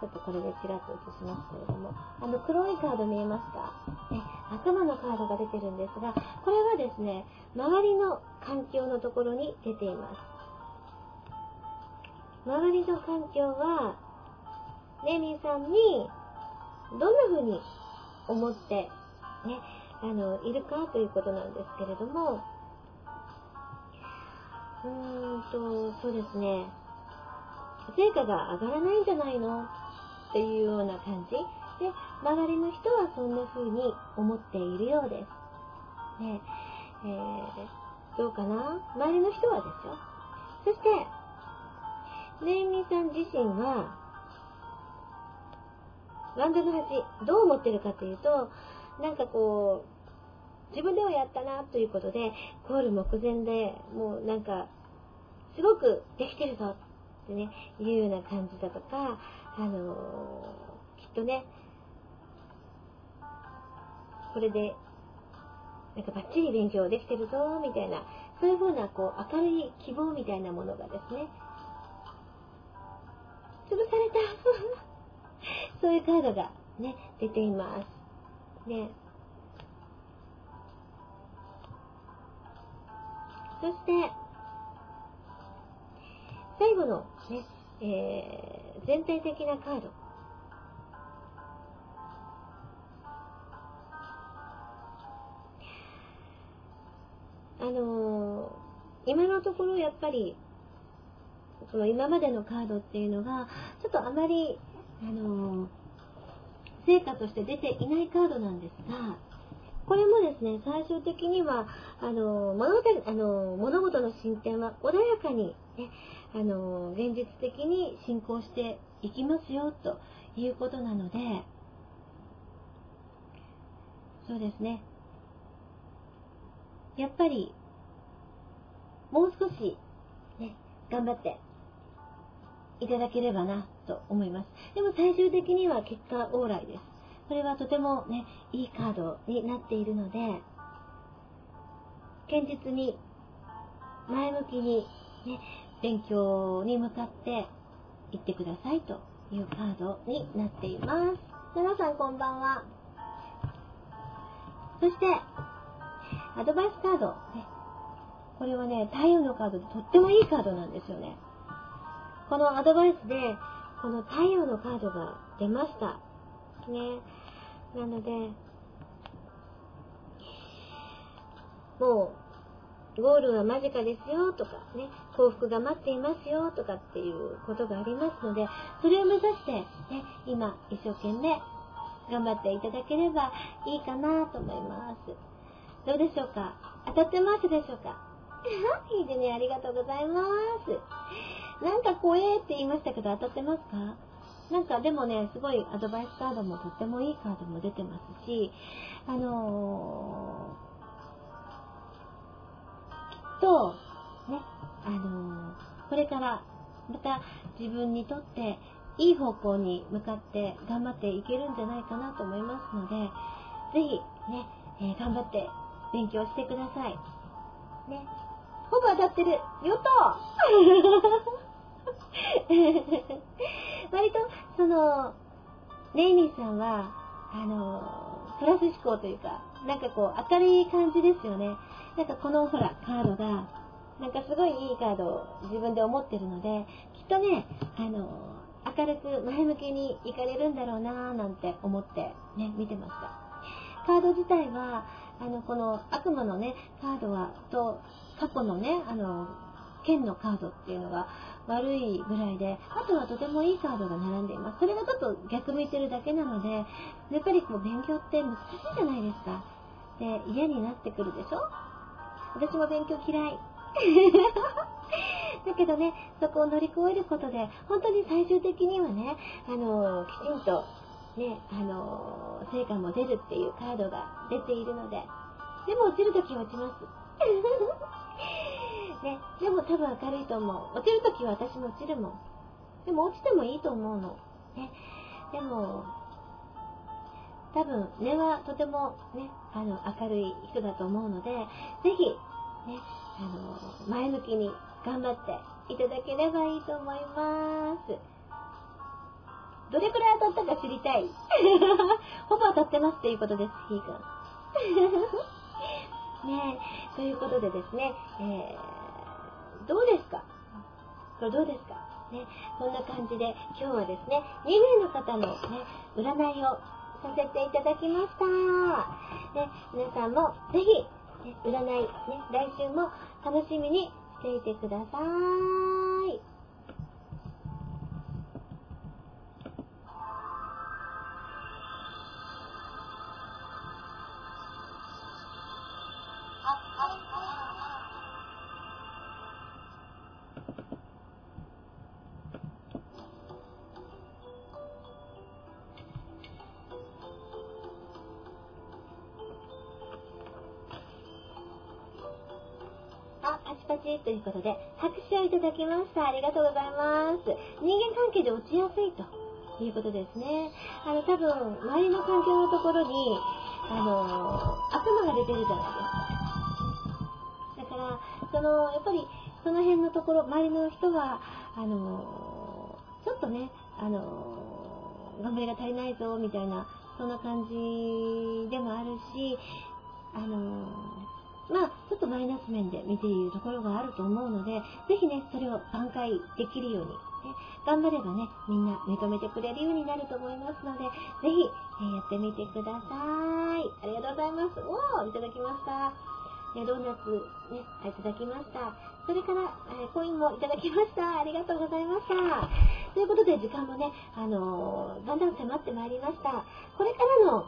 ちょっとこれでちらっと映しますけれども、あの黒いカード見えますか、ね、悪魔のカードが出てるんですが、これはですね、周りの環境のところに出ています。周りの環境は、ネミさんにどんな風に思って、ね、あの、いるかということなんですけれども、うーんと、そうですね、成果が上がらないんじゃないのっていうような感じ。で、周りの人はそんな風に思っているようです。ね、えー、どうかな？周りの人はですよ。そして、ねイミーさん自身は、ワンダの8、どう思ってるかというと、なんかこう、自分ではやったなということで、ゴール目前で、もうなんか、すごくできてるぞってね、いうような感じだとか、あのー、きっとね、これで、なんかバッチリ勉強できてるぞ、みたいな、そういうふうな、こう、明るい希望みたいなものがですね、潰された <laughs> そういうカードがね、出ています。ね。そして、最後のね、えー、全体的なカード。あのー、今のところやっぱり、その今までのカードっていうのが、ちょっとあまりあの成果として出ていないカードなんですが、これもですね、最終的には、あの、物事あの物事の進展は穏やかに、ね、あの、現実的に進行していきますよ、ということなので、そうですね。やっぱり、もう少し、ね、頑張っていただければなと思います。でも最終的には結果オーライです。これはとてもね、いいカードになっているので、堅実に、前向きに、ね、勉強に向かっていってくださいというカードになっています。皆さんこんばんは。そして、アドバイスカード。ね、これはね、太陽のカードでとってもいいカードなんですよね。このアドバイスで、この太陽のカードが出ました。ね。なので、もう、ゴールは間近ですよとかね、幸福が待っていますよとかっていうことがありますので、それを目指して、ね、今、一生懸命頑張っていただければいいかなと思います。どうでしょうか？当たってますでしょうか？<laughs> いいでね、ありがとうございます。なんか怖えって言いましたけど当たってますか？なんかでもね、すごいアドバイスカードもとってもいいカードも出てますし、あのー、きっと、ね、あのー、これからまた自分にとっていい方向に向かって頑張っていけるんじゃないかなと思いますので、ぜひね、えー、頑張って勉強してください。ね。ほぼ当たってる。よと <laughs> 割と、その、レイニーさんは、あの、プラス思考というか、なんかこう、明るい感じですよね。なんかこのほら、カードが、なんかすごいいいカードを自分で思ってるので、きっとね、あの、明るく前向きにいかれるんだろうなぁなんて思ってね、見てました。カード自体は、あの、この悪魔のね、カードは、と、過去のね、あの、剣のカードっていうのが悪いぐらいで、あとはとてもいいカードが並んでいます。それがちょっと逆向いてるだけなので、やっぱりこう勉強って難しいじゃないですか。で、嫌になってくるでしょ？私も勉強嫌い。<laughs> だけどね、そこを乗り越えることで、本当に最終的にはね、あの、きちんと、ね、あの、成果も出るっていうカードが出ているので、でも落ちるときは落ちます。<laughs> ね、でも多分明るいと思う。落ちるときは私も落ちるもん。でも落ちてもいいと思うの。ね、でも、多分根はとてもね、あの、明るい人だと思うので、ぜひ、ね、あの、前向きに頑張っていただければいいと思います。どれくらい当たったか知りたい。<laughs> ほぼ当たってますっていうことです、ひーくん。<laughs> ねということでですね、えー、どうですか？これどうですか？ね、こんな感じで今日はですね、2名の方のね、占いをさせていただきました。ね、皆さんもぜひね、占い、ね、来週も楽しみにしていてください。いうことで、拍手をいただきました。ありがとうございます。人間関係で落ちやすいということですね。あの、多分、周りの環境のところに、あの、悪魔が出てるじゃないですか。だから、その、やっぱり、その辺のところ、周りの人は、あの、ちょっとね、あの、頑張りが足りないぞ、みたいな、そんな感じでもあるし、あの、まあ、ちょっとマイナス面で見ているところがあると思うので、ぜひね、それを挽回できるように、ね、頑張ればね、みんな認めてくれるようになると思いますので、ぜひ、え、やってみてください。ありがとうございます。おー、いただきました。ね、ドーナツ、ね、いただきました。それから、え、コインもいただきました。ありがとうございました。ということで、時間もね、あのー、だんだん迫ってまいりました。これからの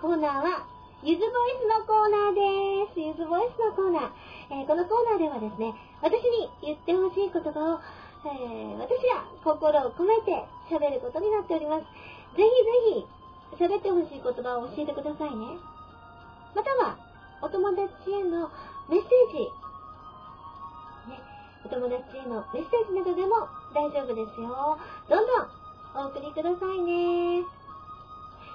コーナーは、ゆずボイスのコーナーです。ゆずボイスのコーナー。えー、このコーナーではですね、私に言ってほしい言葉を、えー、私が心を込めて喋ることになっております。ぜひぜひ、喋ってほしい言葉を教えてくださいね。または、お友達へのメッセージ。ね、お友達へのメッセージなどでも大丈夫ですよ。どんどんお送りくださいね。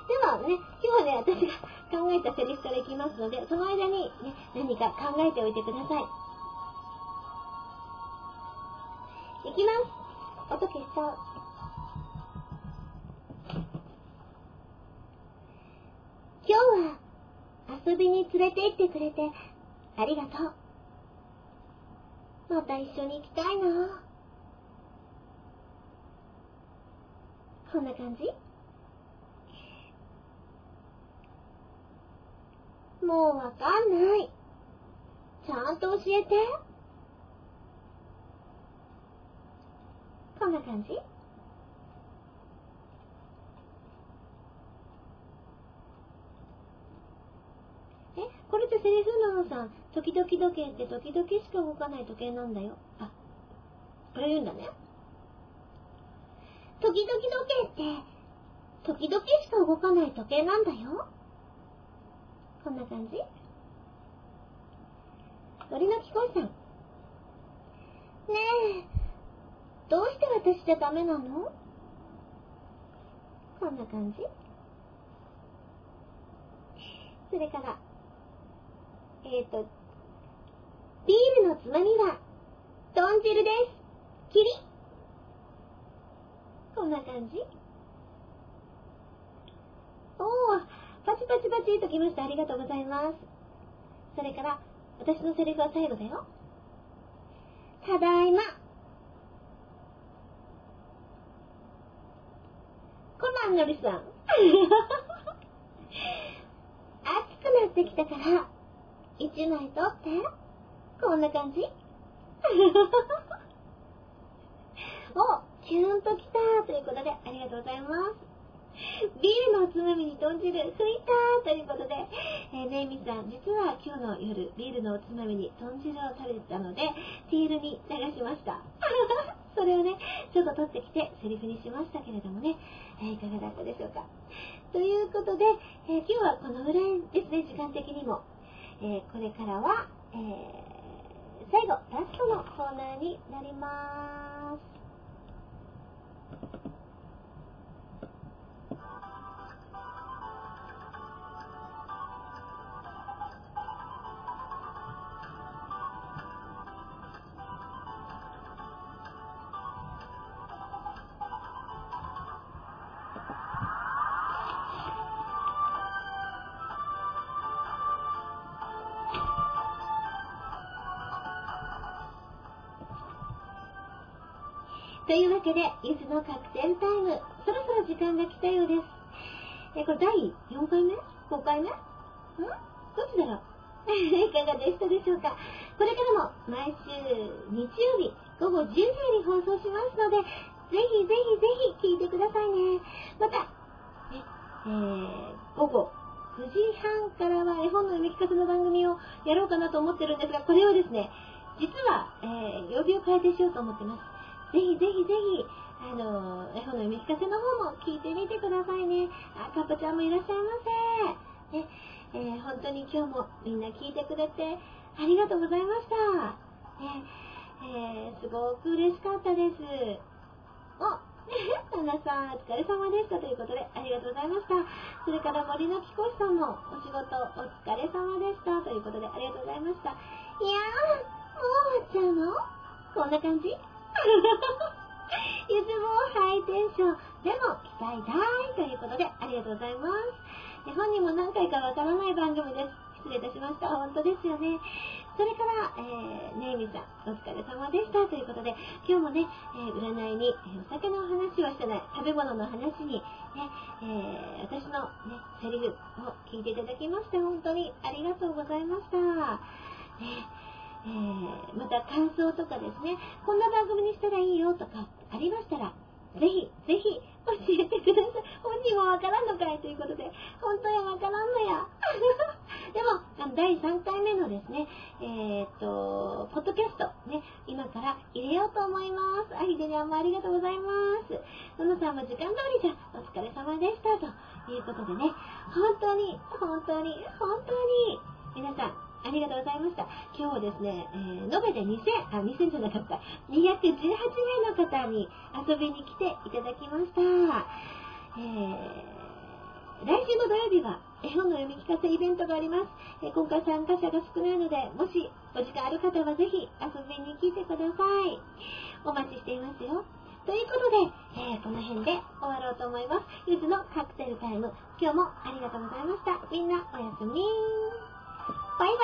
ではね、今日はね、私が考えたセリフからいきますので、その間にね、何か考えておいてください。いきます。音消しちゃう。今日は遊びに連れて行ってくれてありがとう。また一緒に行きたいな。こんな感じ？もうわかんない。ちゃんと教えて。こんな感じ？え、これってセリフなのさん、時々時計って時々しか動かない時計なんだよ。あ、これ言うんだね。時々時計って、時々しか動かない時計なんだよ。こんな感じ？鳥の貴公さん。ねえ、どうして私じゃダメなの？こんな感じ？それから、えっ、ー、と、ビールのつまみは、豚汁です。キリこんな感じ？おー、パチパチパチときました。ありがとうございます。それから、私のセリフは最後だよ。ただいま。コナンのりさん。<laughs> 暑くなってきたから、一枚取って。こんな感じ <laughs> お、キュンときたということで、ありがとうございます。ビールのおつまみに豚汁、吹いたということで、えー、ねいみさん、実は今日の夜、ビールのおつまみに豚汁を食べてたので、ティールに流しました。<laughs> それをね、ちょっと取ってきて、セリフにしましたけれどもね、えーいかがだったでしょうか。ということで、えー今日はこのぐらいですね、時間的にも。えーこれからは、え最後、ラストのコーナーになります。というわけで、ゆずのカクテルタイム、そろそろ時間が来たようです。え、これ第4回目 ?5 回目？ん？どっちだろう？<laughs> いかがでしたでしょうか？これからも毎週日曜日午後10時に放送しますので、ぜひぜひぜひ聞いてくださいね。また、ね、えー、午後9時半からは絵本の読み聞かせの番組をやろうかなと思ってるんですが、これをですね、実は、えー、曜日を変えてしようと思ってます。ぜひぜひぜひ、あの、絵本の読み聞かせの方も聞いてみてくださいね。あ、かっぱちゃんもいらっしゃいませ。ね、えー本当に今日もみんな聞いてくれてありがとうございました。ね、えーすごく嬉しかったです。お、<laughs> タナさん、お疲れ様でしたということで、ありがとうございました。それから森の貴公子さんも、お仕事お疲れ様でしたということで、ありがとうございました。いやー、もう終わっちゃうのこんな感じ？<laughs> いつもハイテンション、でも期待大ということで、ありがとうございます。本人も何回かわからない番組です。失礼いたしました。本当ですよね。それから、えー、ねえみさん、お疲れ様でしたということで、今日もね、えー占いに、えお酒の話はしてない、食べ物の話に、ね、えー私のね、セリフを聞いていただきまして、本当にありがとうございました。ねえーまた感想とかですね、こんな番組にしたらいいよとかありましたら、ぜひ、ぜひ教えてください。本人もわからんのかいということで、本当やわからんのや。<laughs> でも、第3回目のですね、えーっと、ポッドキャスト、ね、今から入れようと思います。あ、ひでにゃんもありがとうございます。ののさんも時間通りじゃ、お疲れ様でした。ということでね、本当に、本当に、本当に、皆さん、ありがとうございました。今日はですね、えー延べで2000、あ、2000じゃなかった、218名の方に遊びに来ていただきました。えー来週の土曜日は絵本の読み聞かせイベントがあります。えー今回参加者が少ないので、もしお時間ある方はぜひ遊びに来てください。お待ちしていますよ。ということで、えーこの辺で終わろうと思います。ゆずのカクテルタイム。今日もありがとうございました。みんなおやすみバイバイ